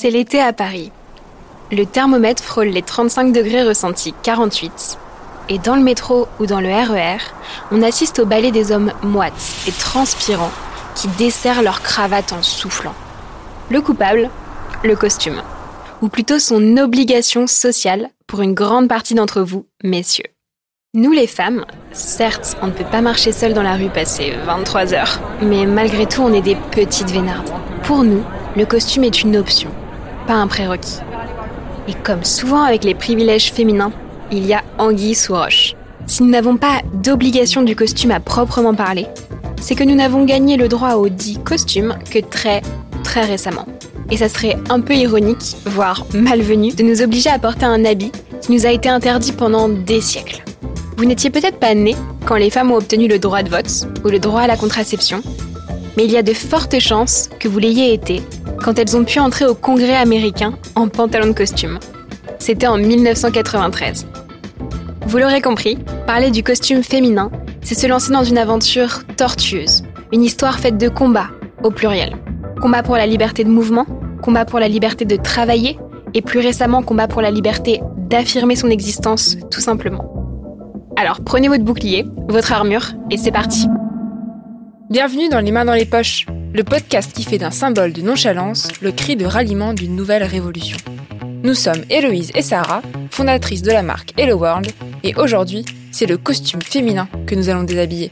C'est l'été à Paris. Le thermomètre frôle les 35 degrés ressentis 48. Et dans le métro ou dans le RER, on assiste au ballet des hommes moites et transpirants qui desserrent leur cravate en soufflant. Le coupable, le costume. Ou plutôt son obligation sociale pour une grande partie d'entre vous, messieurs. Nous les femmes, certes, on ne peut pas marcher seul dans la rue passer 23 heures, mais malgré tout, on est des petites vénardes. Pour nous, le costume est une option, un prérequis. Et comme souvent avec les privilèges féminins, il y a anguille sous roche. Si nous n'avons pas d'obligation du costume à proprement parler, c'est que nous n'avons gagné le droit au dit costume que très, très récemment. Et ça serait un peu ironique, voire malvenu, de nous obliger à porter un habit qui nous a été interdit pendant des siècles. Vous n'étiez peut-être pas né quand les femmes ont obtenu le droit de vote ou le droit à la contraception, mais il y a de fortes chances que vous l'ayez été quand elles ont pu entrer au Congrès américain en pantalon de costume. C'était en 1993. Vous l'aurez compris, parler du costume féminin, c'est se lancer dans une aventure tortueuse, une histoire faite de combats, au pluriel. Combat pour la liberté de mouvement, combat pour la liberté de travailler, et plus récemment combat pour la liberté d'affirmer son existence tout simplement. Alors prenez votre bouclier, votre armure, et c'est parti. Bienvenue dans Les mains dans les poches, le podcast qui fait d'un symbole de nonchalance le cri de ralliement d'une nouvelle révolution. Nous sommes Héloïse et Sarah, fondatrices de la marque Hello World, et aujourd'hui, c'est le costume féminin que nous allons déshabiller.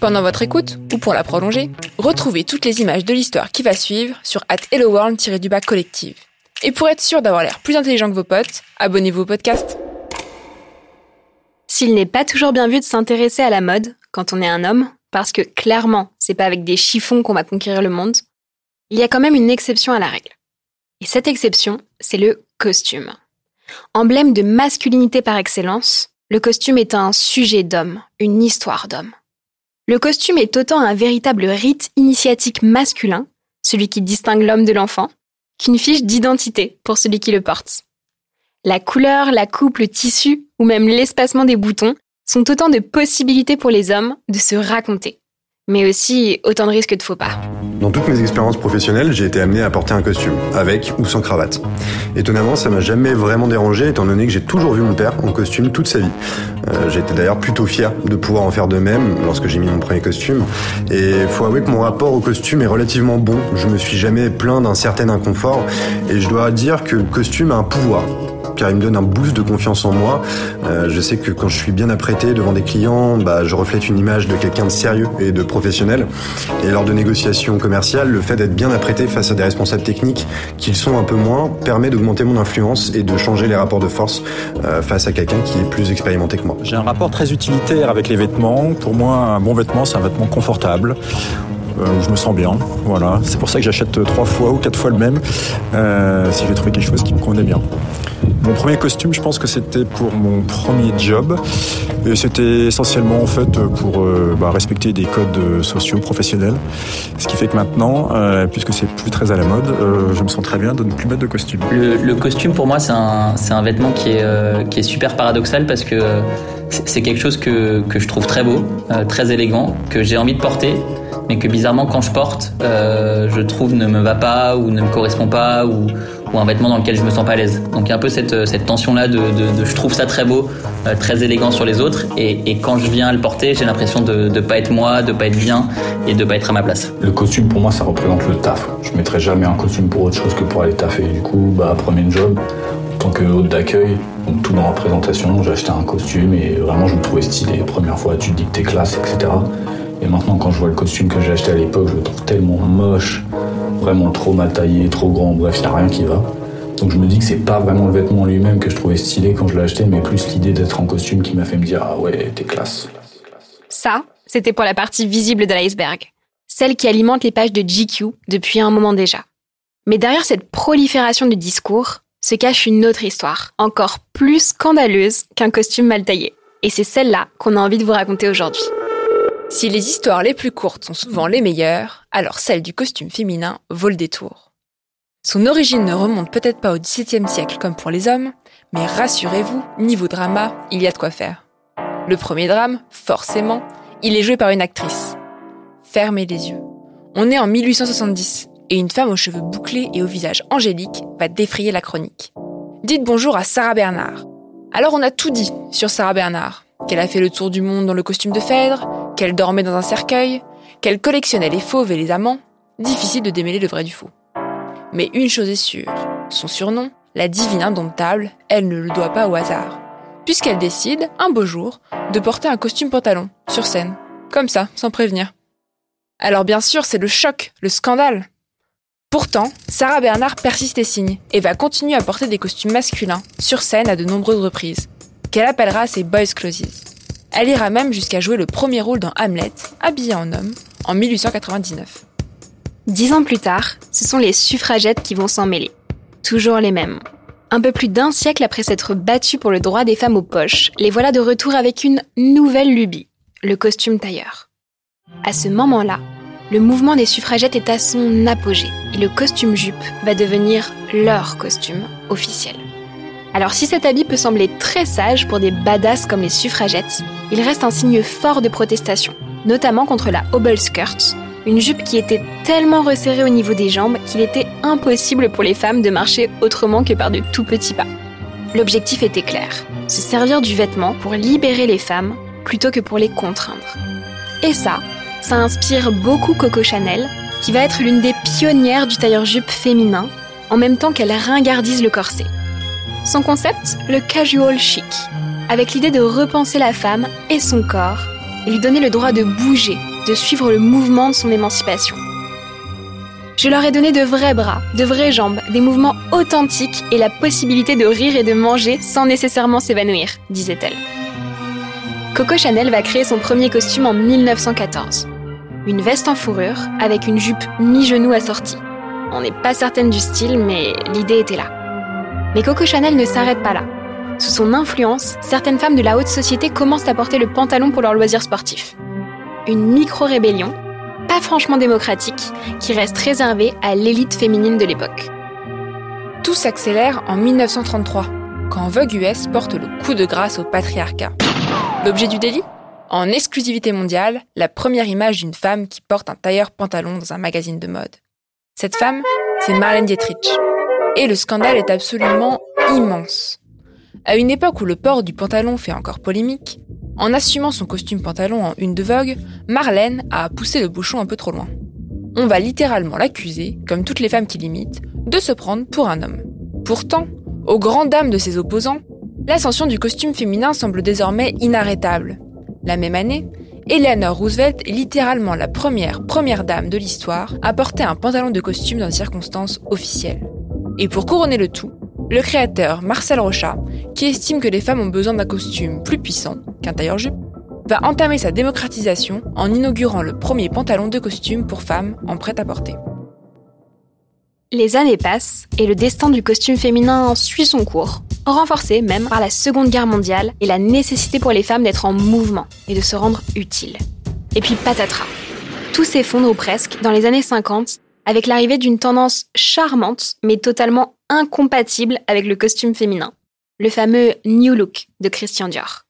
Pendant votre écoute, ou pour la prolonger, retrouvez toutes les images de l'histoire qui va suivre sur at helloworld-du-bas collective. Et pour être sûr d'avoir l'air plus intelligent que vos potes, abonnez-vous au podcast. S'il n'est pas toujours bien vu de s'intéresser à la mode quand on est un homme, parce que clairement, c'est pas avec des chiffons qu'on va conquérir le monde, il y a quand même une exception à la règle. Et cette exception, c'est le costume. Emblème de masculinité par excellence, le costume est un sujet d'homme, une histoire d'homme. Le costume est autant un véritable rite initiatique masculin, celui qui distingue l'homme de l'enfant, qu'une fiche d'identité pour celui qui le porte. La couleur, la coupe, le tissu ou même l'espacement des boutons sont autant de possibilités pour les hommes de se raconter, mais aussi autant de risques de faux pas. Dans toutes mes expériences professionnelles, j'ai été amené à porter un costume, avec ou sans cravate. Étonnamment, ça m'a jamais vraiment dérangé, étant donné que j'ai toujours vu mon père en costume toute sa vie. Euh, J'étais d'ailleurs plutôt fier de pouvoir en faire de même lorsque j'ai mis mon premier costume. Et faut avouer que mon rapport au costume est relativement bon. Je me suis jamais plaint d'un certain inconfort, et je dois dire que le costume a un pouvoir car il me donne un boost de confiance en moi. Euh, je sais que quand je suis bien apprêté devant des clients, bah, je reflète une image de quelqu'un de sérieux et de professionnel. Et lors de négociations commerciales, le fait d'être bien apprêté face à des responsables techniques qu'ils sont un peu moins permet d'augmenter mon influence et de changer les rapports de force euh, face à quelqu'un qui est plus expérimenté que moi. J'ai un rapport très utilitaire avec les vêtements. Pour moi, un bon vêtement, c'est un vêtement confortable où je me sens bien. Voilà, c'est pour ça que j'achète trois fois ou quatre fois le même euh, si j'ai trouvé quelque chose qui me convenait bien. Mon premier costume, je pense que c'était pour mon premier job. Et c'était essentiellement en fait pour euh, bah, respecter des codes sociaux professionnels. Ce qui fait que maintenant, euh, puisque c'est plus très à la mode, euh, je me sens très bien de ne plus mettre de costume. Le, costume pour moi c'est un, vêtement qui est, super paradoxal parce que c'est quelque chose que, je trouve très beau, très élégant, que j'ai envie de porter mais que bizarrement quand je porte, euh, je trouve ne me va pas ou ne me correspond pas ou, un vêtement dans lequel je me sens pas à l'aise. Donc il y a un peu cette, cette tension là de, je trouve ça très beau, euh, très élégant sur les autres et, quand je viens à le porter, j'ai l'impression de ne pas être moi, de pas être bien et de pas être à ma place. Le costume pour moi ça représente le taf. Je mettrais jamais un costume pour autre chose que pour aller taffer. Du coup, bah premier job, en tant que hôte d'accueil, donc tout dans la présentation, j'ai acheté un costume et vraiment je me trouvais stylé. Première fois, tu te dis que t'es classe, etc. Et maintenant, quand je vois le costume que j'ai acheté à l'époque, je le trouve tellement moche, vraiment trop mal taillé, trop grand, bref, il n'y a rien qui va. Donc je me dis que c'est pas vraiment le vêtement lui-même que je trouvais stylé quand je l'ai acheté, mais plus l'idée d'être en costume qui m'a fait me dire Ah ouais, t'es classe. Ça, c'était pour la partie visible de l'iceberg, celle qui alimente les pages de GQ depuis un moment déjà. Mais derrière cette prolifération de discours se cache une autre histoire, encore plus scandaleuse qu'un costume mal taillé. Et c'est celle-là qu'on a envie de vous raconter aujourd'hui. Si les histoires les plus courtes sont souvent les meilleures, alors celle du costume féminin vaut le détour. Son origine ne remonte peut-être pas au XVIIe siècle comme pour les hommes, mais rassurez-vous, niveau drama, il y a de quoi faire. Le premier drame, forcément, il est joué par une actrice. Fermez les yeux. On est en 1870 et une femme aux cheveux bouclés et au visage angélique va défrayer la chronique. Dites bonjour à Sarah Bernard. Alors on a tout dit sur Sarah Bernard, qu'elle a fait le tour du monde dans le costume de Phèdre, qu'elle dormait dans un cercueil, qu'elle collectionnait les fauves et les amants, difficile de démêler le vrai du faux. Mais une chose est sûre, son surnom, la divine indomptable, elle ne le doit pas au hasard, puisqu'elle décide, un beau jour, de porter un costume pantalon sur scène, comme ça, sans prévenir. Alors bien sûr, c'est le choc, le scandale. Pourtant, Sarah Bernard persiste et signe, et va continuer à porter des costumes masculins sur scène à de nombreuses reprises, qu'elle appellera ses Boys Closes. Elle ira même jusqu'à jouer le premier rôle dans Hamlet, habillée en homme, en 1899. Dix ans plus tard, ce sont les suffragettes qui vont s'en mêler. Toujours les mêmes. Un peu plus d'un siècle après s'être battues pour le droit des femmes aux poches, les voilà de retour avec une nouvelle lubie, le costume tailleur. À ce moment-là, le mouvement des suffragettes est à son apogée et le costume jupe va devenir leur costume officiel. Alors si cet habit peut sembler très sage pour des badass comme les suffragettes, il reste un signe fort de protestation, notamment contre la hobble skirt, une jupe qui était tellement resserrée au niveau des jambes qu'il était impossible pour les femmes de marcher autrement que par de tout petits pas. L'objectif était clair, se servir du vêtement pour libérer les femmes plutôt que pour les contraindre. Et ça, ça inspire beaucoup Coco Chanel, qui va être l'une des pionnières du tailleur-jupe féminin, en même temps qu'elle ringardise le corset. Son concept, le casual chic, avec l'idée de repenser la femme et son corps et lui donner le droit de bouger, de suivre le mouvement de son émancipation. Je leur ai donné de vrais bras, de vraies jambes, des mouvements authentiques et la possibilité de rire et de manger sans nécessairement s'évanouir, disait-elle. Coco Chanel va créer son premier costume en 1914. Une veste en fourrure avec une jupe mi-genou assortie. On n'est pas certaine du style, mais l'idée était là. Mais Coco Chanel ne s'arrête pas là. Sous son influence, certaines femmes de la haute société commencent à porter le pantalon pour leurs loisirs sportifs. Une micro-rébellion, pas franchement démocratique, qui reste réservée à l'élite féminine de l'époque. Tout s'accélère en 1933, quand Vogue US porte le coup de grâce au patriarcat. L'objet du délit? En exclusivité mondiale, la première image d'une femme qui porte un tailleur pantalon dans un magazine de mode. Cette femme, c'est Marlène Dietrich. Et le scandale est absolument immense. À une époque où le port du pantalon fait encore polémique, en assumant son costume pantalon en une de Vogue, Marlène a poussé le bouchon un peu trop loin. On va littéralement l'accuser, comme toutes les femmes qui l'imitent, de se prendre pour un homme. Pourtant, aux grandes dames de ses opposants, l'ascension du costume féminin semble désormais inarrêtable. La même année, Eleanor Roosevelt est littéralement la première première dame de l'histoire à porter un pantalon de costume dans des circonstances officielles. Et pour couronner le tout, le créateur Marcel Rochat, qui estime que les femmes ont besoin d'un costume plus puissant qu'un tailleur-jupe, va entamer sa démocratisation en inaugurant le premier pantalon de costume pour femmes en prêt-à-porter. Les années passent et le destin du costume féminin suit son cours, renforcé même par la Seconde Guerre mondiale et la nécessité pour les femmes d'être en mouvement et de se rendre utiles. Et puis patatras. Tout s'effondre ou presque dans les années 50 avec l'arrivée d'une tendance charmante mais totalement incompatible avec le costume féminin, le fameux New Look de Christian Dior.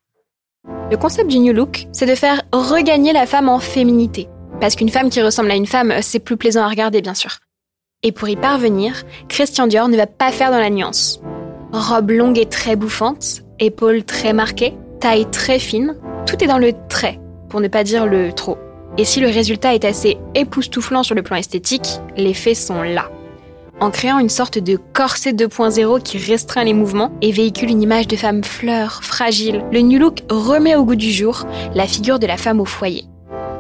Le concept du New Look, c'est de faire regagner la femme en féminité, parce qu'une femme qui ressemble à une femme, c'est plus plaisant à regarder bien sûr. Et pour y parvenir, Christian Dior ne va pas faire dans la nuance. Robe longue et très bouffante, épaules très marquées, taille très fine, tout est dans le trait, pour ne pas dire le trop. Et si le résultat est assez époustouflant sur le plan esthétique, les faits sont là. En créant une sorte de corset 2.0 qui restreint les mouvements et véhicule une image de femme fleur, fragile, le New Look remet au goût du jour la figure de la femme au foyer.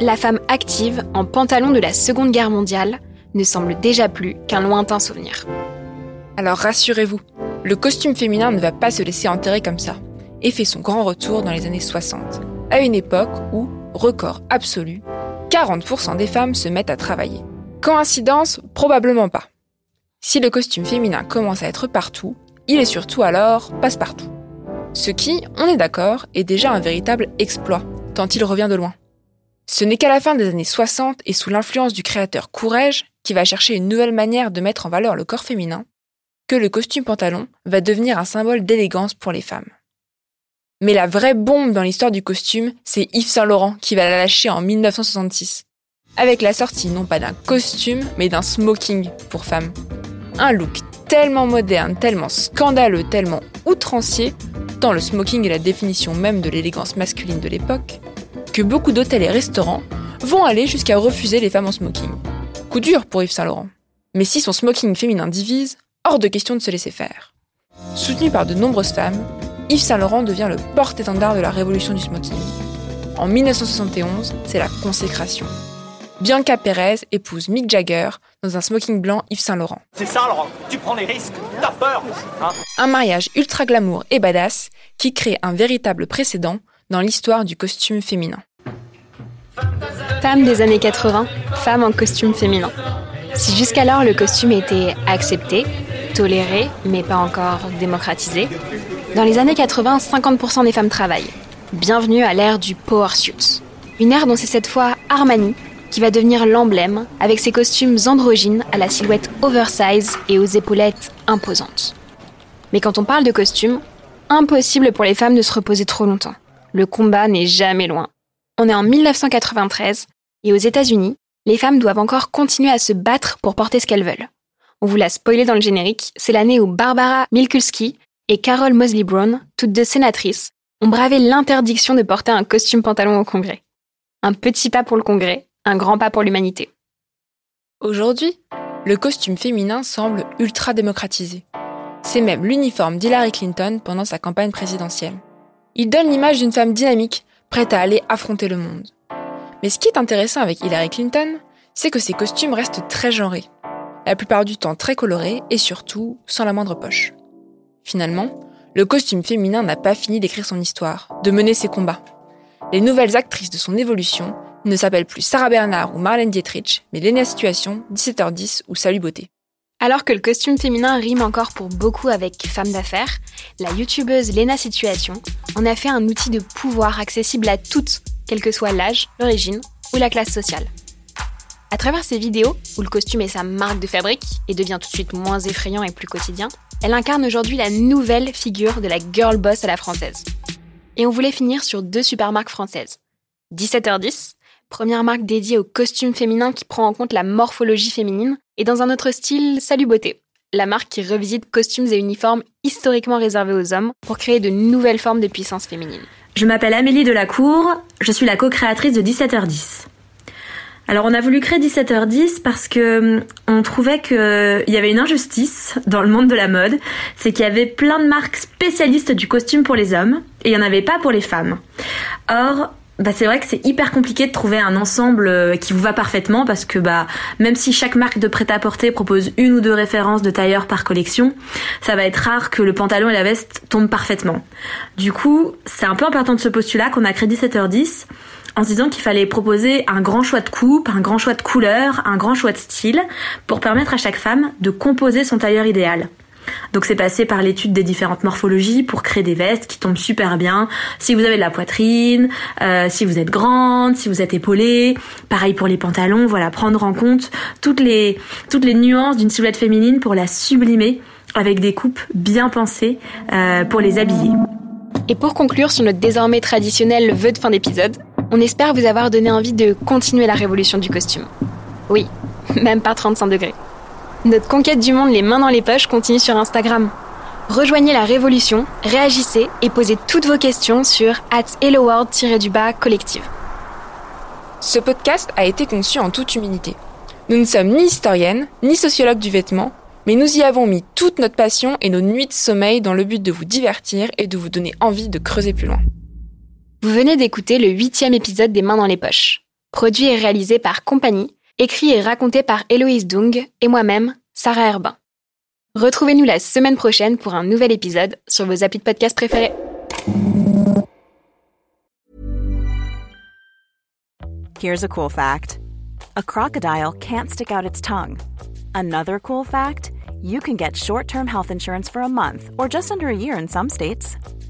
La femme active, en pantalon de la Seconde Guerre mondiale, ne semble déjà plus qu'un lointain souvenir. Alors rassurez-vous, le costume féminin ne va pas se laisser enterrer comme ça, et fait son grand retour dans les années 60, à une époque où, record absolu, 40% des femmes se mettent à travailler. Coïncidence? Probablement pas. Si le costume féminin commence à être partout, il est surtout alors passe-partout. Ce qui, on est d'accord, est déjà un véritable exploit, tant il revient de loin. Ce n'est qu'à la fin des années 60 et sous l'influence du créateur Courrèges, qui va chercher une nouvelle manière de mettre en valeur le corps féminin, que le costume pantalon va devenir un symbole d'élégance pour les femmes. Mais la vraie bombe dans l'histoire du costume, c'est Yves Saint Laurent qui va la lâcher en 1966, avec la sortie non pas d'un costume, mais d'un smoking pour femmes. Un look tellement moderne, tellement scandaleux, tellement outrancier, tant le smoking est la définition même de l'élégance masculine de l'époque, que beaucoup d'hôtels et restaurants vont aller jusqu'à refuser les femmes en smoking. Coup dur pour Yves Saint Laurent. Mais si son smoking féminin divise, hors de question de se laisser faire. Soutenu par de nombreuses femmes, Yves Saint Laurent devient le porte-étendard de la révolution du smoking. En 1971, c'est la consécration. Bianca Perez épouse Mick Jagger dans un smoking blanc Yves Saint Laurent. C'est ça, Laurent Tu prends les risques T'as peur hein Un mariage ultra glamour et badass qui crée un véritable précédent dans l'histoire du costume féminin. Femme des années 80, femme en costume féminin. Si jusqu'alors le costume était accepté, toléré, mais pas encore démocratisé, dans les années 80, 50% des femmes travaillent. Bienvenue à l'ère du power suit. Une ère dont c'est cette fois Armani qui va devenir l'emblème avec ses costumes androgynes à la silhouette oversize et aux épaulettes imposantes. Mais quand on parle de costumes, impossible pour les femmes de se reposer trop longtemps. Le combat n'est jamais loin. On est en 1993 et aux États-Unis, les femmes doivent encore continuer à se battre pour porter ce qu'elles veulent. On vous l'a spoilé dans le générique, c'est l'année où Barbara Milkulski et Carol Mosley Brown, toutes deux sénatrices, ont bravé l'interdiction de porter un costume pantalon au Congrès. Un petit pas pour le Congrès, un grand pas pour l'humanité. Aujourd'hui, le costume féminin semble ultra démocratisé. C'est même l'uniforme d'Hillary Clinton pendant sa campagne présidentielle. Il donne l'image d'une femme dynamique, prête à aller affronter le monde. Mais ce qui est intéressant avec Hillary Clinton, c'est que ses costumes restent très genrés, la plupart du temps très colorés et surtout sans la moindre poche. Finalement, le costume féminin n'a pas fini d'écrire son histoire, de mener ses combats. Les nouvelles actrices de son évolution ne s'appellent plus Sarah Bernard ou Marlène Dietrich, mais Léna Situation, 17h10 ou Salut Beauté. Alors que le costume féminin rime encore pour beaucoup avec femme d'affaires, la youtubeuse Lena Situation en a fait un outil de pouvoir accessible à toutes, quel que soit l'âge, l'origine ou la classe sociale. À travers ses vidéos, où le costume est sa marque de fabrique et devient tout de suite moins effrayant et plus quotidien, elle incarne aujourd'hui la nouvelle figure de la girl boss à la française. Et on voulait finir sur deux super marques françaises. 17h10, première marque dédiée au costume féminin qui prend en compte la morphologie féminine, et dans un autre style, Salut Beauté, la marque qui revisite costumes et uniformes historiquement réservés aux hommes pour créer de nouvelles formes de puissance féminine. Je m'appelle Amélie Delacour, je suis la co-créatrice de 17h10. Alors on a voulu créer 17h10 parce que hum, on trouvait qu'il y avait une injustice dans le monde de la mode, c'est qu'il y avait plein de marques spécialistes du costume pour les hommes et il n'y en avait pas pour les femmes. Or, bah c'est vrai que c'est hyper compliqué de trouver un ensemble euh, qui vous va parfaitement parce que bah même si chaque marque de prêt-à-porter propose une ou deux références de tailleur par collection, ça va être rare que le pantalon et la veste tombent parfaitement. Du coup, c'est un peu en partant de ce postulat qu'on a créé 17h10 en se disant qu'il fallait proposer un grand choix de coupe, un grand choix de couleurs, un grand choix de style pour permettre à chaque femme de composer son tailleur idéal. Donc c'est passé par l'étude des différentes morphologies pour créer des vestes qui tombent super bien. Si vous avez de la poitrine, euh, si vous êtes grande, si vous êtes épaulée, pareil pour les pantalons. Voilà, prendre en compte toutes les toutes les nuances d'une silhouette féminine pour la sublimer avec des coupes bien pensées euh, pour les habiller. Et pour conclure sur notre désormais traditionnel vœu de fin d'épisode, on espère vous avoir donné envie de continuer la révolution du costume. Oui, même par 35 degrés. Notre conquête du monde les mains dans les poches continue sur Instagram. Rejoignez la révolution, réagissez et posez toutes vos questions sur at helloworld-du-bas collective. Ce podcast a été conçu en toute humilité. Nous ne sommes ni historiennes, ni sociologues du vêtement, mais nous y avons mis toute notre passion et nos nuits de sommeil dans le but de vous divertir et de vous donner envie de creuser plus loin. Vous venez d'écouter le huitième épisode des Mains dans les poches. Produit et réalisé par Compagnie, écrit et raconté par Héloïse Dung et moi-même, Sarah Herbin. Retrouvez-nous la semaine prochaine pour un nouvel épisode sur vos applis de podcast préférés. Here's a cool fact a crocodile can't stick out its tongue. Another cool fact you can get short term health insurance for a month or just under a year in some states.